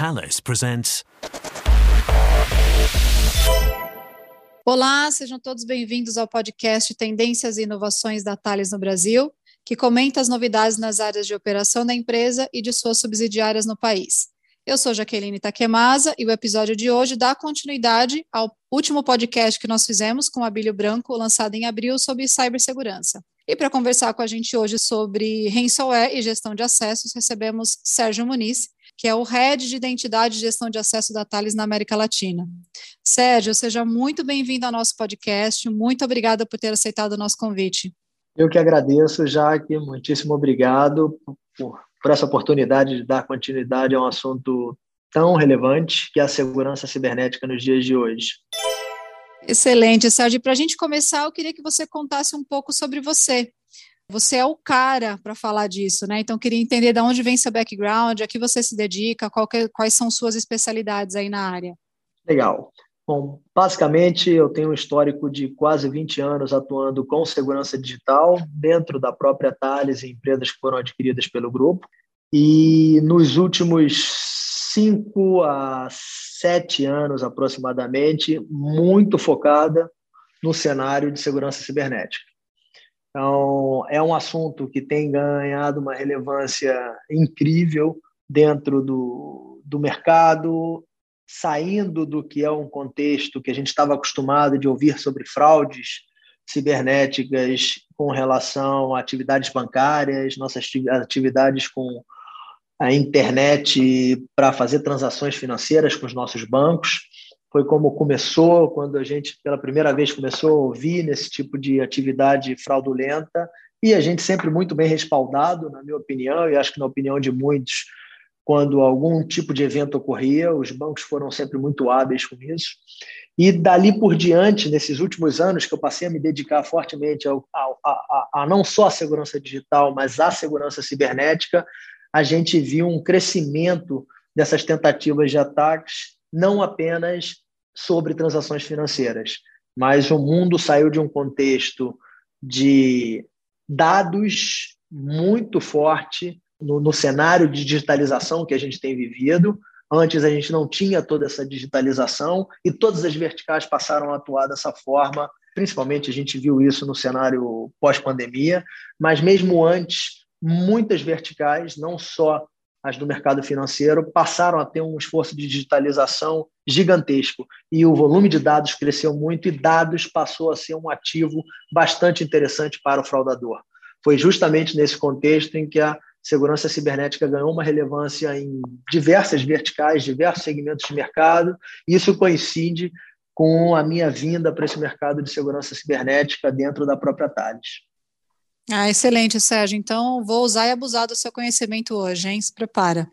Thales presents. Olá, sejam todos bem-vindos ao podcast Tendências e Inovações da Thales no Brasil, que comenta as novidades nas áreas de operação da empresa e de suas subsidiárias no país. Eu sou Jaqueline Takemasa e o episódio de hoje dá continuidade ao último podcast que nós fizemos com a Bílio Branco, lançado em abril, sobre cibersegurança. E para conversar com a gente hoje sobre ransomware e gestão de acessos, recebemos Sérgio Muniz, que é o Head de Identidade e Gestão de Acesso da Thales na América Latina. Sérgio, seja muito bem-vindo ao nosso podcast. Muito obrigada por ter aceitado o nosso convite. Eu que agradeço, Jaque. Muitíssimo obrigado por, por essa oportunidade de dar continuidade a um assunto tão relevante que é a segurança cibernética nos dias de hoje. Excelente, Sérgio. Para a gente começar, eu queria que você contasse um pouco sobre você. Você é o cara para falar disso, né? Então, queria entender de onde vem seu background, a que você se dedica, que, quais são suas especialidades aí na área. Legal. Bom, basicamente, eu tenho um histórico de quase 20 anos atuando com segurança digital dentro da própria Thales e empresas que foram adquiridas pelo grupo. E nos últimos cinco a sete anos aproximadamente, muito focada no cenário de segurança cibernética. Então, é um assunto que tem ganhado uma relevância incrível dentro do, do mercado, saindo do que é um contexto que a gente estava acostumado de ouvir sobre fraudes cibernéticas com relação a atividades bancárias, nossas atividades com a internet para fazer transações financeiras com os nossos bancos foi como começou, quando a gente pela primeira vez começou a ouvir nesse tipo de atividade fraudulenta, e a gente sempre muito bem respaldado, na minha opinião, e acho que na opinião de muitos, quando algum tipo de evento ocorria, os bancos foram sempre muito hábeis com isso. E dali por diante, nesses últimos anos que eu passei a me dedicar fortemente ao, ao, a, a não só a segurança digital, mas à segurança cibernética, a gente viu um crescimento dessas tentativas de ataques não apenas sobre transações financeiras, mas o mundo saiu de um contexto de dados muito forte no, no, cenário de digitalização que a gente tem vivido. Antes a gente não tinha toda essa digitalização e todas as verticais passaram a atuar dessa forma. Principalmente a gente viu isso no cenário pós-pandemia, mas mesmo antes, muitas verticais, não só as do mercado financeiro, passaram a ter um esforço de digitalização gigantesco e o volume de dados cresceu muito e dados passou a ser um ativo bastante interessante para o fraudador. Foi justamente nesse contexto em que a segurança cibernética ganhou uma relevância em diversas verticais, diversos segmentos de mercado, e isso coincide com a minha vinda para esse mercado de segurança cibernética dentro da própria Thales. Ah, excelente, Sérgio. Então, vou usar e abusar do seu conhecimento hoje, hein? Se prepara.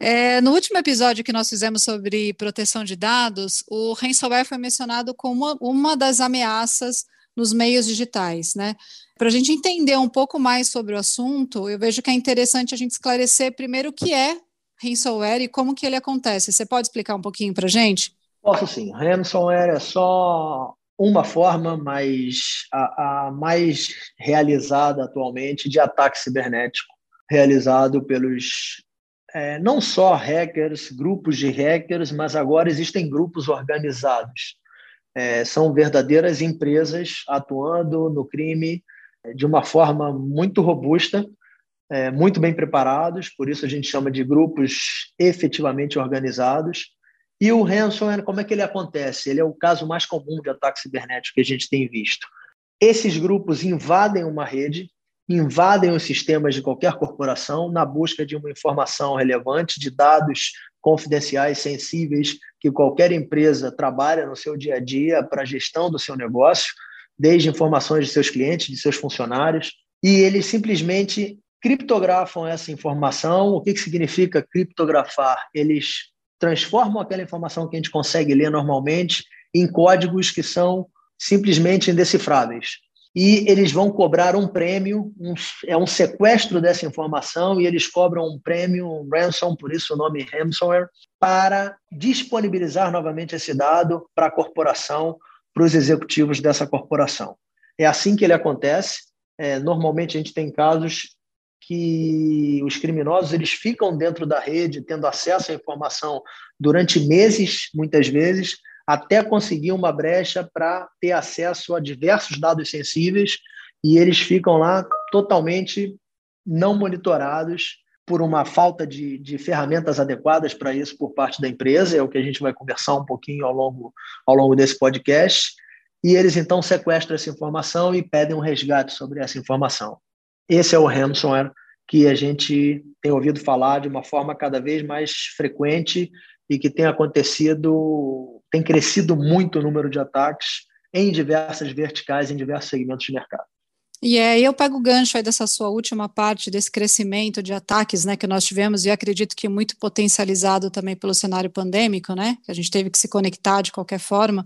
É, no último episódio que nós fizemos sobre proteção de dados, o ransomware foi mencionado como uma, uma das ameaças nos meios digitais, né? Para a gente entender um pouco mais sobre o assunto, eu vejo que é interessante a gente esclarecer primeiro o que é ransomware e como que ele acontece. Você pode explicar um pouquinho para a gente? Posso sim. Ransomware é só uma forma mais a, a, mais realizada atualmente de ataque cibernético realizado pelos é, não só hackers, grupos de hackers, mas agora existem grupos organizados. É, são verdadeiras empresas atuando no crime de uma forma muito robusta, é, muito bem preparados, por isso a gente chama de grupos efetivamente organizados, e o ransomware, como é que ele acontece? Ele é o caso mais comum de ataque cibernético que a gente tem visto. Esses grupos invadem uma rede, invadem os sistemas de qualquer corporação na busca de uma informação relevante, de dados confidenciais, sensíveis, que qualquer empresa trabalha no seu dia a dia para a gestão do seu negócio, desde informações de seus clientes, de seus funcionários, e eles simplesmente criptografam essa informação. O que, que significa criptografar? Eles transformam aquela informação que a gente consegue ler normalmente em códigos que são simplesmente indecifráveis. E eles vão cobrar um prêmio, um, é um sequestro dessa informação, e eles cobram um prêmio, um ransom, por isso o nome ransomware, para disponibilizar novamente esse dado para a corporação, para os executivos dessa corporação. É assim que ele acontece. É, normalmente a gente tem casos que os criminosos eles ficam dentro da rede, tendo acesso à informação durante meses, muitas vezes, até conseguir uma brecha para ter acesso a diversos dados sensíveis e eles ficam lá totalmente não monitorados por uma falta de, de ferramentas adequadas para isso por parte da empresa, é o que a gente vai conversar um pouquinho ao longo, ao longo desse podcast, e eles então sequestram essa informação e pedem um resgate sobre essa informação. Esse é o ransomware que a gente tem ouvido falar de uma forma cada vez mais frequente e que tem acontecido, tem crescido muito o número de ataques em diversas verticais, em diversos segmentos de mercado. E aí eu pego o gancho aí dessa sua última parte, desse crescimento de ataques né, que nós tivemos, e acredito que muito potencializado também pelo cenário pandêmico, né? Que a gente teve que se conectar de qualquer forma.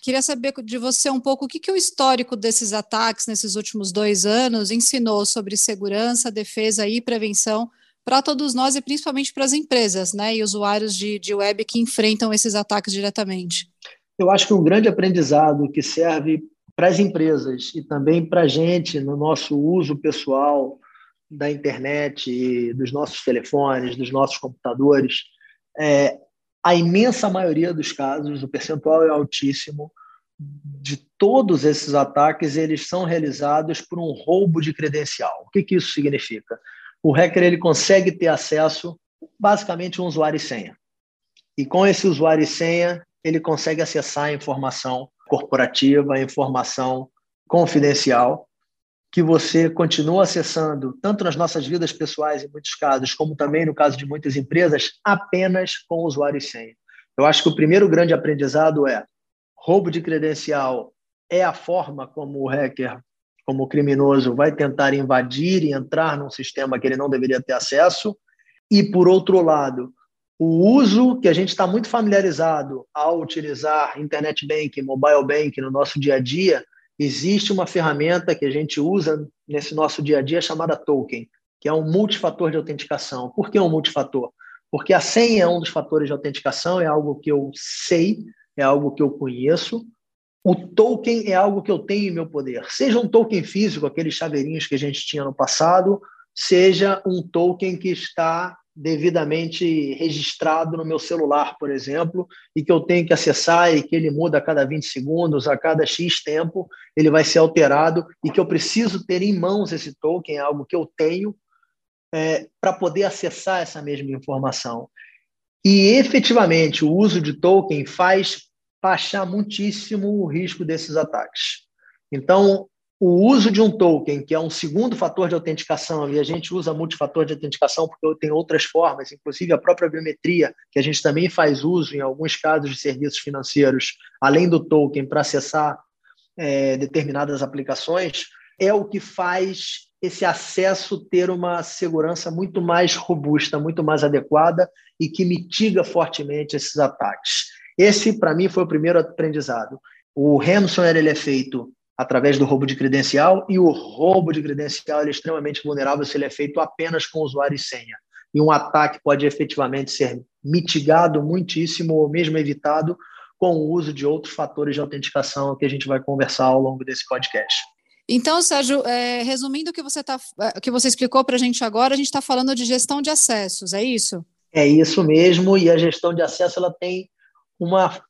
Queria saber de você um pouco o que, que o histórico desses ataques nesses últimos dois anos ensinou sobre segurança, defesa e prevenção para todos nós e principalmente para as empresas né, e usuários de, de web que enfrentam esses ataques diretamente. Eu acho que um grande aprendizado que serve para as empresas e também para a gente no nosso uso pessoal da internet, dos nossos telefones, dos nossos computadores, é, a imensa maioria dos casos, o percentual é altíssimo, de todos esses ataques, eles são realizados por um roubo de credencial. O que, que isso significa? O hacker ele consegue ter acesso, basicamente, um usuário e senha. E com esse usuário e senha, ele consegue acessar a informação corporativa, informação confidencial, que você continua acessando, tanto nas nossas vidas pessoais, em muitos casos, como também no caso de muitas empresas, apenas com usuário e senha. Eu acho que o primeiro grande aprendizado é roubo de credencial é a forma como o hacker, como o criminoso, vai tentar invadir e entrar num sistema que ele não deveria ter acesso. E, por outro lado, o uso que a gente está muito familiarizado ao utilizar internet banking, mobile banking no nosso dia a dia, existe uma ferramenta que a gente usa nesse nosso dia a dia chamada token, que é um multifator de autenticação. Por que um multifator? Porque a senha é um dos fatores de autenticação, é algo que eu sei, é algo que eu conheço. O token é algo que eu tenho em meu poder. Seja um token físico, aqueles chaveirinhos que a gente tinha no passado, seja um token que está devidamente registrado no meu celular, por exemplo, e que eu tenho que acessar e que ele muda a cada 20 segundos, a cada X tempo, ele vai ser alterado e que eu preciso ter em mãos esse token, algo que eu tenho, é, para poder acessar essa mesma informação. E efetivamente o uso de token faz baixar muitíssimo o risco desses ataques. Então, o uso de um token, que é um segundo fator de autenticação, e a gente usa multifator de autenticação porque tem outras formas, inclusive a própria biometria, que a gente também faz uso em alguns casos de serviços financeiros, além do token, para acessar é, determinadas aplicações, é o que faz esse acesso ter uma segurança muito mais robusta, muito mais adequada e que mitiga fortemente esses ataques. Esse, para mim, foi o primeiro aprendizado. O ransomware ele é feito através do roubo de credencial, e o roubo de credencial é extremamente vulnerável se ele é feito apenas com usuário e senha. E um ataque pode efetivamente ser mitigado muitíssimo ou mesmo evitado com o uso de outros fatores de autenticação que a gente vai conversar ao longo desse podcast. Então, Sérgio, é, resumindo o que você, tá, é, que você explicou para a gente agora, a gente está falando de gestão de acessos, é isso? É isso mesmo, e a gestão de acesso ela tem uma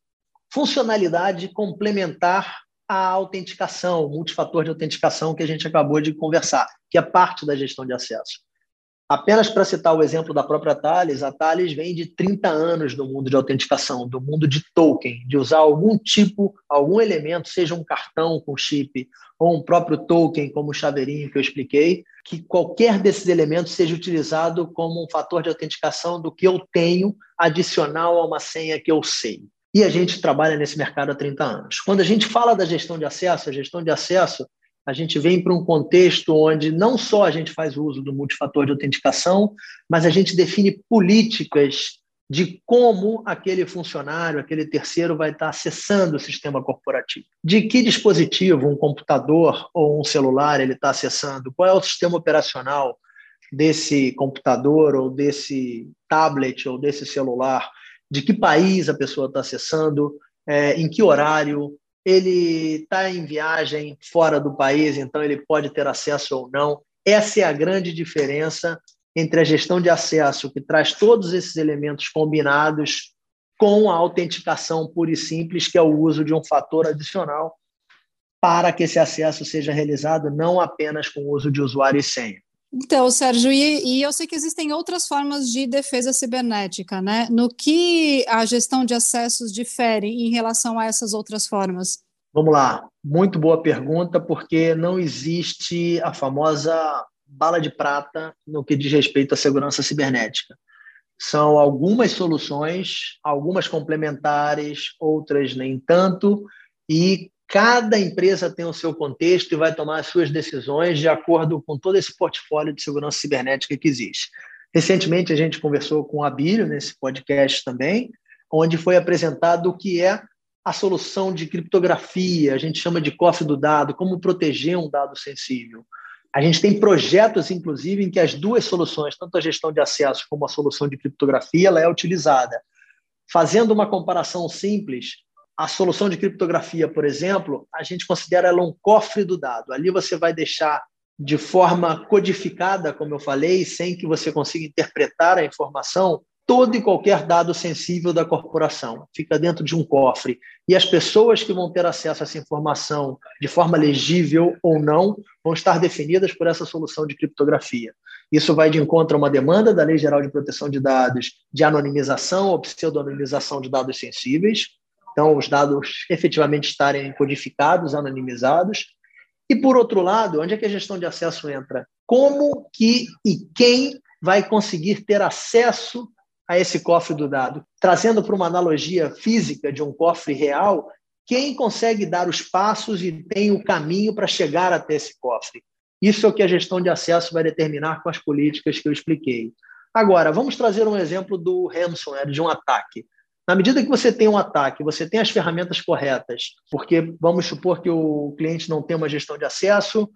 funcionalidade complementar a autenticação, o multifator de autenticação que a gente acabou de conversar, que é parte da gestão de acesso. Apenas para citar o exemplo da própria Thales, a Thales vem de 30 anos no mundo de autenticação, do mundo de token, de usar algum tipo, algum elemento, seja um cartão com chip ou um próprio token, como o chaveirinho que eu expliquei, que qualquer desses elementos seja utilizado como um fator de autenticação do que eu tenho adicional a uma senha que eu sei e a gente trabalha nesse mercado há 30 anos. Quando a gente fala da gestão de acesso, a gestão de acesso, a gente vem para um contexto onde não só a gente faz uso do multifator de autenticação, mas a gente define políticas de como aquele funcionário, aquele terceiro vai estar acessando o sistema corporativo. De que dispositivo, um computador ou um celular, ele está acessando? Qual é o sistema operacional desse computador ou desse tablet ou desse celular? De que país a pessoa está acessando, é, em que horário, ele está em viagem fora do país, então ele pode ter acesso ou não. Essa é a grande diferença entre a gestão de acesso, que traz todos esses elementos combinados, com a autenticação pura e simples, que é o uso de um fator adicional para que esse acesso seja realizado não apenas com o uso de usuário e senha. Então, Sérgio, e, e, eu sei que existem outras formas de defesa cibernética, né? No que a gestão de acessos difere em relação a essas outras formas? Vamos lá, muito boa pergunta, porque não existe a famosa bala de prata no que diz respeito à segurança cibernética. São algumas soluções, algumas complementares, outras nem tanto, e cada empresa tem o seu contexto e vai tomar as suas decisões de acordo com todo esse portfólio de segurança cibernética que existe. Recentemente, a gente conversou com a Bílio nesse podcast também, onde foi apresentado o que é a solução de criptografia, a gente chama de cofre do dado, como proteger um dado sensível. A gente tem projetos, inclusive, em que as duas soluções, tanto a gestão de acesso como a solução de criptografia, ela é utilizada. Fazendo uma comparação simples, a solução de criptografia, por exemplo, a gente considera ela um cofre do dado. Ali você vai deixar de forma codificada, como eu falei, sem que você consiga interpretar a informação, todo e qualquer dado sensível da corporação. Fica dentro de um cofre. E as pessoas que vão ter acesso a essa informação de forma legível ou não vão estar definidas por essa solução de criptografia. Isso vai de encontro a uma demanda da Lei Geral de Proteção de Dados de anonimização ou pseudonimização de dados sensíveis, então, os dados efetivamente estarem codificados, anonimizados. E, por outro lado, onde é que a gestão de acesso entra? Como que e quem vai conseguir ter acesso a esse cofre do dado? Trazendo para uma analogia física de um cofre real, quem consegue dar os passos e tem o caminho para chegar até esse cofre? Isso é o que a gestão de acesso vai determinar com as políticas que eu expliquei. Agora, vamos trazer um exemplo do ransomware, de um ataque. Na medida que você tem um ataque, você tem as ferramentas corretas, porque vamos supor que o cliente não tem uma gestão de acesso,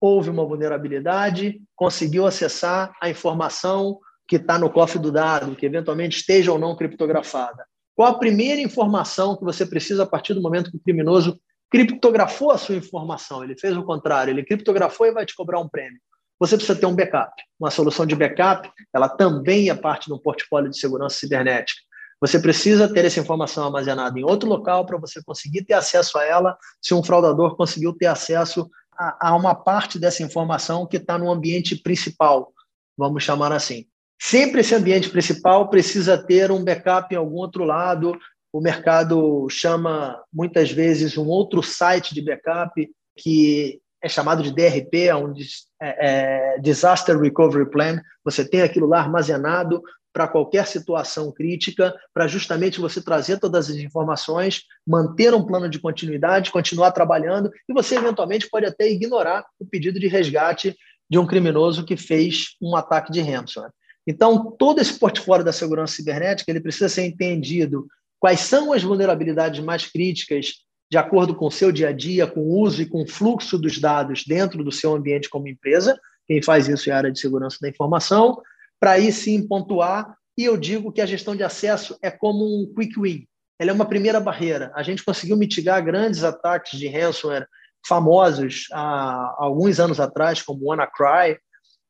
houve uma vulnerabilidade, conseguiu acessar a informação que está no cofre do dado, que eventualmente esteja ou não criptografada. Qual a primeira informação que você precisa a partir do momento que o criminoso criptografou a sua informação? Ele fez o contrário, ele criptografou e vai te cobrar um prêmio. Você precisa ter um backup. Uma solução de backup, ela também é parte do portfólio de segurança cibernética. Você precisa ter essa informação armazenada em outro local para você conseguir ter acesso a ela, se um fraudador conseguiu ter acesso a, a uma parte dessa informação que está no ambiente principal, vamos chamar assim. Sempre esse ambiente principal precisa ter um backup em algum outro lado. O mercado chama muitas vezes um outro site de backup que é chamado de DRP, é um é, é, Disaster Recovery Plan. Você tem aquilo lá armazenado para qualquer situação crítica, para justamente você trazer todas as informações, manter um plano de continuidade, continuar trabalhando, e você eventualmente pode até ignorar o pedido de resgate de um criminoso que fez um ataque de ransomware. Então, todo esse portfólio da segurança cibernética ele precisa ser entendido quais são as vulnerabilidades mais críticas de acordo com o seu dia a dia, com o uso e com o fluxo dos dados dentro do seu ambiente como empresa. Quem faz isso é a área de segurança da informação para aí sim pontuar. E eu digo que a gestão de acesso é como um quick win. Ela é uma primeira barreira. A gente conseguiu mitigar grandes ataques de ransomware famosos há alguns anos atrás, como o WannaCry,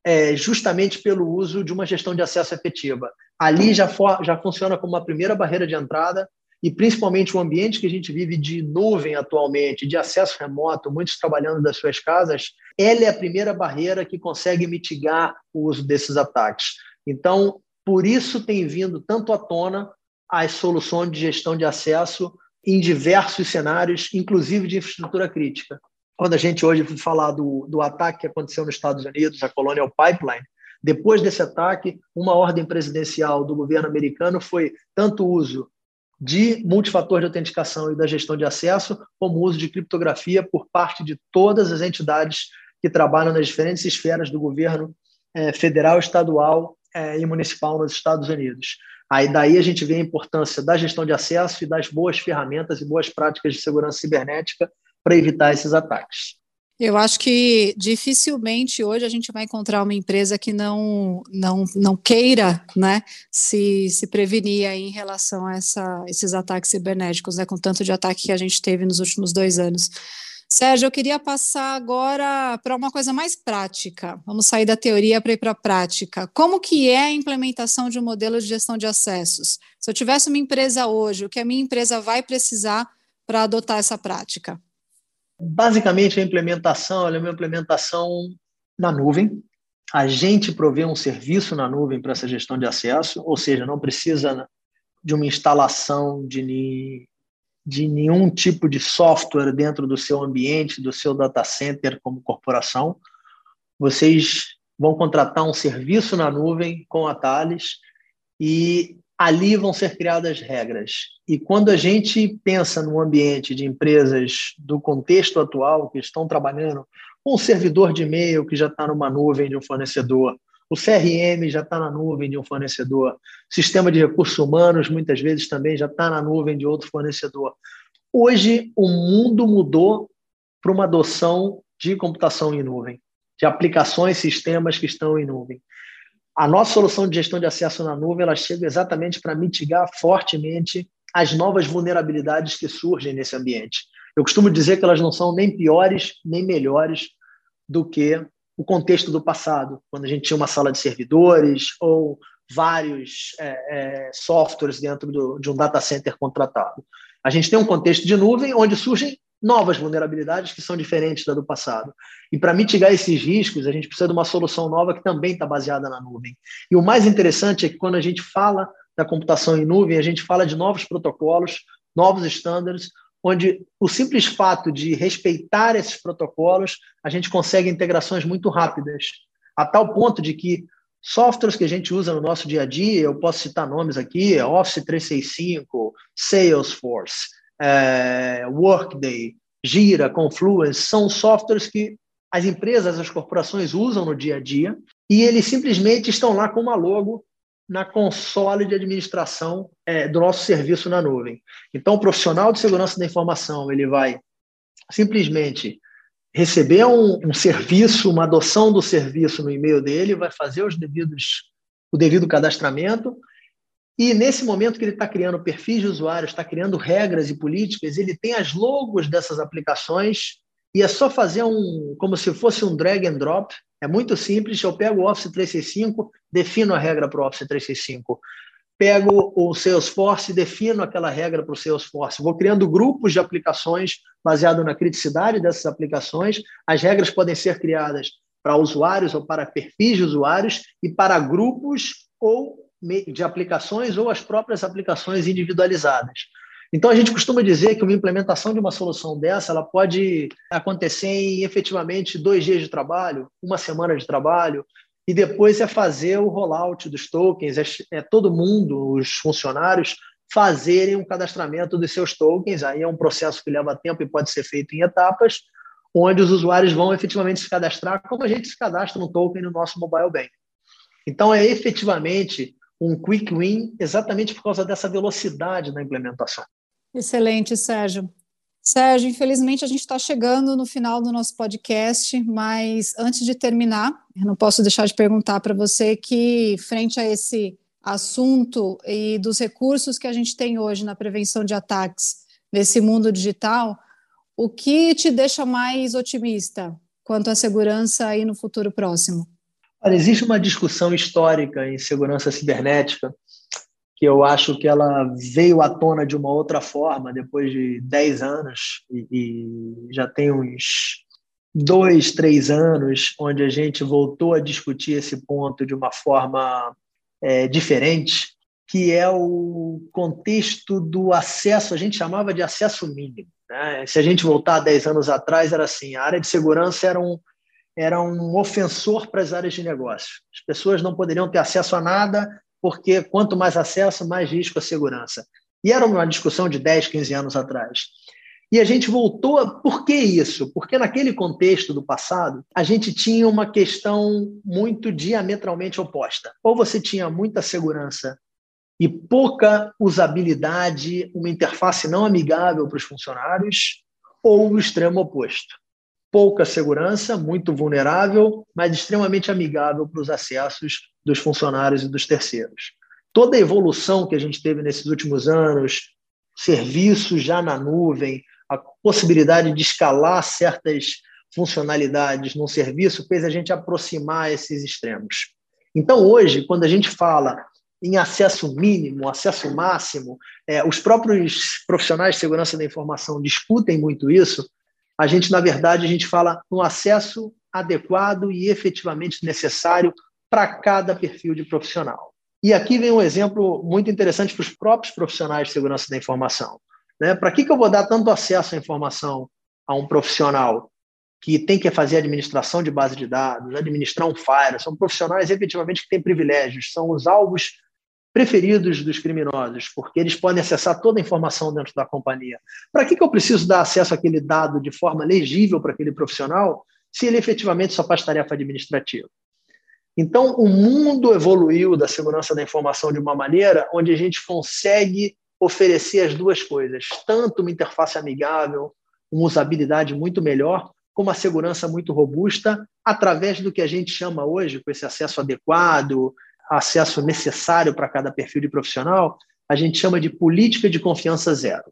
é, justamente pelo uso de uma gestão de acesso efetiva. Ali já, for, já funciona como uma primeira barreira de entrada e principalmente o ambiente que a gente vive de nuvem atualmente, de acesso remoto, muitos trabalhando das suas casas, ela é a primeira barreira que consegue mitigar o uso desses ataques. Então, por isso tem vindo tanto à tona as soluções de gestão de acesso em diversos cenários, inclusive de infraestrutura crítica. Quando a gente hoje falar do, do ataque que aconteceu nos Estados Unidos, a Colonial Pipeline, depois desse ataque, uma ordem presidencial do governo americano foi tanto o uso de multifator de autenticação e da gestão de acesso, como uso de criptografia por parte de todas as entidades que trabalham nas diferentes esferas do governo é, federal, estadual é, e municipal nos Estados Unidos. Aí daí a gente vê a importância da gestão de acesso e das boas ferramentas e boas práticas de segurança cibernética para evitar esses ataques. Eu acho que dificilmente hoje a gente vai encontrar uma empresa que não não, não queira né, se, se prevenir em relação a essa, esses ataques cibernéticos, né, com tanto de ataque que a gente teve nos últimos dois anos. Sérgio, eu queria passar agora para uma coisa mais prática. Vamos sair da teoria para ir para a prática. Como que é a implementação de um modelo de gestão de acessos? Se eu tivesse uma empresa hoje, o que a minha empresa vai precisar para adotar essa prática? Basicamente, a implementação é uma implementação na nuvem. A gente provê um serviço na nuvem para essa gestão de acesso, ou seja, não precisa de uma instalação de de nenhum tipo de software dentro do seu ambiente, do seu data center como corporação. Vocês vão contratar um serviço na nuvem com a Thales e ali vão ser criadas regras. E quando a gente pensa no ambiente de empresas do contexto atual que estão trabalhando com um servidor de e-mail que já está numa nuvem de um fornecedor, o CRM já está na nuvem de um fornecedor. O sistema de recursos humanos, muitas vezes, também já está na nuvem de outro fornecedor. Hoje, o mundo mudou para uma adoção de computação em nuvem, de aplicações, sistemas que estão em nuvem. A nossa solução de gestão de acesso na nuvem ela chega exatamente para mitigar fortemente as novas vulnerabilidades que surgem nesse ambiente. Eu costumo dizer que elas não são nem piores nem melhores do que o contexto do passado, quando a gente tinha uma sala de servidores ou vários é, é, softwares dentro do, de um data center contratado. A gente tem um contexto de nuvem onde surgem novas vulnerabilidades que são diferentes da do passado. E para mitigar esses riscos, a gente precisa de uma solução nova que também está baseada na nuvem. E o mais interessante é que quando a gente fala da computação em nuvem, a gente fala de novos protocolos, novos estándares, onde o simples fato de respeitar esses protocolos, a gente consegue integrações muito rápidas, a tal ponto de que softwares que a gente usa no nosso dia a dia, eu posso citar nomes aqui, é Office 365, Salesforce, é, Workday, Gira, Confluence, são softwares que as empresas, as corporações usam no dia a dia e eles simplesmente estão lá com uma logo na console de administração é, do nosso serviço na nuvem. Então, o profissional de segurança da informação ele vai simplesmente receber um, um serviço, uma adoção do serviço no e-mail dele, vai fazer os devidos, o devido cadastramento e nesse momento que ele está criando perfis de usuários, está criando regras e políticas, ele tem as logos dessas aplicações e é só fazer um, como se fosse um drag and drop. É muito simples. Eu pego o Office 365, defino a regra para o Office 365. Pego o Salesforce, defino aquela regra para o Salesforce. Vou criando grupos de aplicações baseado na criticidade dessas aplicações. As regras podem ser criadas para usuários ou para perfis de usuários e para grupos ou de aplicações ou as próprias aplicações individualizadas. Então, a gente costuma dizer que uma implementação de uma solução dessa ela pode acontecer em efetivamente dois dias de trabalho, uma semana de trabalho, e depois é fazer o rollout dos tokens, é, é todo mundo, os funcionários, fazerem um cadastramento dos seus tokens. Aí é um processo que leva tempo e pode ser feito em etapas, onde os usuários vão efetivamente se cadastrar, como a gente se cadastra no token no nosso mobile bank. Então, é efetivamente um quick win exatamente por causa dessa velocidade na implementação. Excelente, Sérgio. Sérgio, infelizmente a gente está chegando no final do nosso podcast, mas antes de terminar, eu não posso deixar de perguntar para você que, frente a esse assunto e dos recursos que a gente tem hoje na prevenção de ataques nesse mundo digital, o que te deixa mais otimista quanto à segurança aí no futuro próximo? Olha, existe uma discussão histórica em segurança cibernética que eu acho que ela veio à tona de uma outra forma depois de 10 anos e, e já tem uns dois, três anos onde a gente voltou a discutir esse ponto de uma forma é, diferente, que é o contexto do acesso, a gente chamava de acesso mínimo. Né? Se a gente voltar 10 anos atrás, era assim, a área de segurança era um, era um ofensor para as áreas de negócio. As pessoas não poderiam ter acesso a nada, porque quanto mais acesso, mais risco à segurança. E era uma discussão de 10, 15 anos atrás. E a gente voltou a. Por que isso? Porque naquele contexto do passado, a gente tinha uma questão muito diametralmente oposta. Ou você tinha muita segurança e pouca usabilidade, uma interface não amigável para os funcionários, ou o extremo oposto. Pouca segurança, muito vulnerável, mas extremamente amigável para os acessos dos funcionários e dos terceiros. Toda a evolução que a gente teve nesses últimos anos, serviços já na nuvem, a possibilidade de escalar certas funcionalidades num serviço fez a gente aproximar esses extremos. Então, hoje, quando a gente fala em acesso mínimo, acesso máximo, é, os próprios profissionais de segurança da informação discutem muito isso. A gente, na verdade, a gente fala no acesso adequado e efetivamente necessário para cada perfil de profissional. E aqui vem um exemplo muito interessante para os próprios profissionais de segurança da informação. Né? Para que, que eu vou dar tanto acesso à informação a um profissional que tem que fazer administração de base de dados, administrar um Fire? São profissionais efetivamente que têm privilégios, são os alvos preferidos dos criminosos, porque eles podem acessar toda a informação dentro da companhia. Para que, que eu preciso dar acesso àquele dado de forma legível para aquele profissional se ele efetivamente só faz tarefa administrativa? Então, o mundo evoluiu da segurança da informação de uma maneira onde a gente consegue oferecer as duas coisas, tanto uma interface amigável, uma usabilidade muito melhor, como uma segurança muito robusta, através do que a gente chama hoje, com esse acesso adequado, acesso necessário para cada perfil de profissional, a gente chama de política de confiança zero.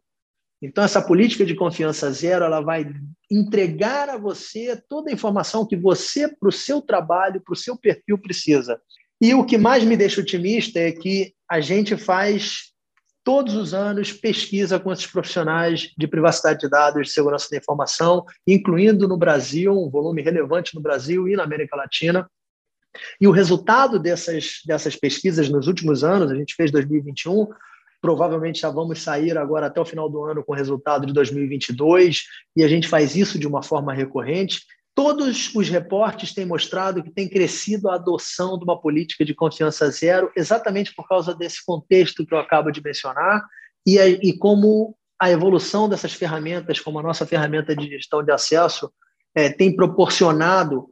Então, essa política de confiança zero ela vai entregar a você toda a informação que você, para o seu trabalho, para o seu perfil, precisa. E o que mais me deixa otimista é que a gente faz todos os anos pesquisa com esses profissionais de privacidade de dados, de segurança da informação, incluindo no Brasil, um volume relevante no Brasil e na América Latina. E o resultado dessas, dessas pesquisas nos últimos anos, a gente fez 2021, Provavelmente já vamos sair agora até o final do ano com o resultado de 2022 e a gente faz isso de uma forma recorrente. Todos os reportes têm mostrado que tem crescido a adoção de uma política de confiança zero, exatamente por causa desse contexto que eu acabo de mencionar, e, e como a evolução dessas ferramentas, como a nossa ferramenta de gestão de acesso, é, tem proporcionado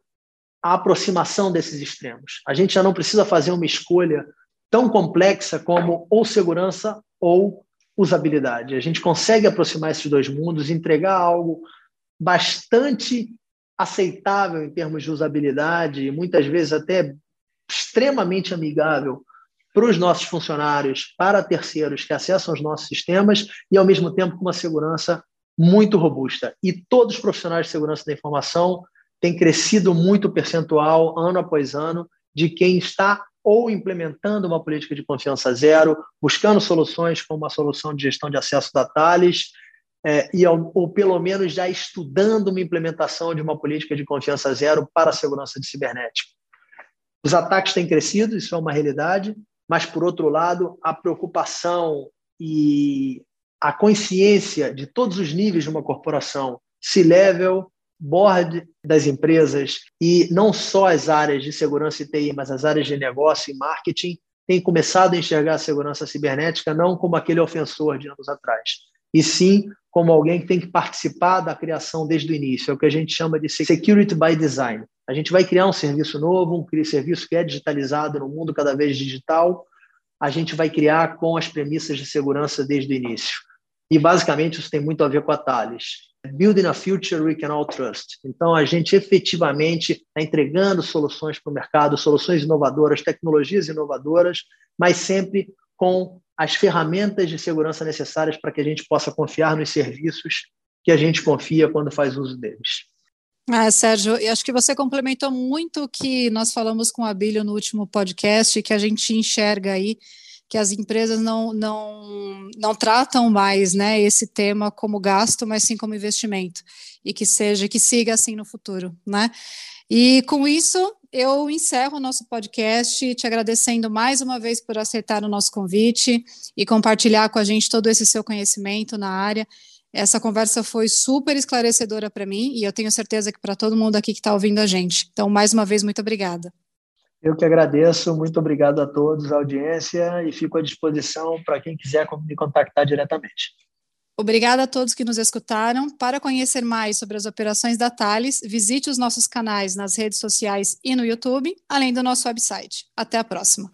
a aproximação desses extremos. A gente já não precisa fazer uma escolha tão complexa como ou segurança ou usabilidade. A gente consegue aproximar esses dois mundos, entregar algo bastante aceitável em termos de usabilidade e muitas vezes até extremamente amigável para os nossos funcionários, para terceiros que acessam os nossos sistemas e, ao mesmo tempo, com uma segurança muito robusta. E todos os profissionais de segurança da informação têm crescido muito percentual, ano após ano, de quem está ou implementando uma política de confiança zero, buscando soluções como a solução de gestão de acesso da Thales, é, e, ou pelo menos já estudando uma implementação de uma política de confiança zero para a segurança de cibernética. Os ataques têm crescido, isso é uma realidade, mas, por outro lado, a preocupação e a consciência de todos os níveis de uma corporação, C-level, board das empresas e não só as áreas de segurança e TI, mas as áreas de negócio e marketing têm começado a enxergar a segurança cibernética não como aquele ofensor de anos atrás, e sim como alguém que tem que participar da criação desde o início. É o que a gente chama de security by design. A gente vai criar um serviço novo, um serviço que é digitalizado no mundo cada vez digital. A gente vai criar com as premissas de segurança desde o início. E basicamente isso tem muito a ver com a Thales. Building a future we can all trust. Então, a gente efetivamente está entregando soluções para o mercado, soluções inovadoras, tecnologias inovadoras, mas sempre com as ferramentas de segurança necessárias para que a gente possa confiar nos serviços que a gente confia quando faz uso deles. Ah, Sérgio, eu acho que você complementou muito o que nós falamos com a Bílio no último podcast, que a gente enxerga aí que as empresas não, não, não tratam mais né, esse tema como gasto, mas sim como investimento, e que seja, que siga assim no futuro, né? E com isso, eu encerro o nosso podcast, te agradecendo mais uma vez por aceitar o nosso convite e compartilhar com a gente todo esse seu conhecimento na área. Essa conversa foi super esclarecedora para mim e eu tenho certeza que para todo mundo aqui que está ouvindo a gente. Então, mais uma vez, muito obrigada. Eu que agradeço, muito obrigado a todos, a audiência, e fico à disposição para quem quiser me contactar diretamente. Obrigada a todos que nos escutaram. Para conhecer mais sobre as operações da Thales, visite os nossos canais nas redes sociais e no YouTube, além do nosso website. Até a próxima.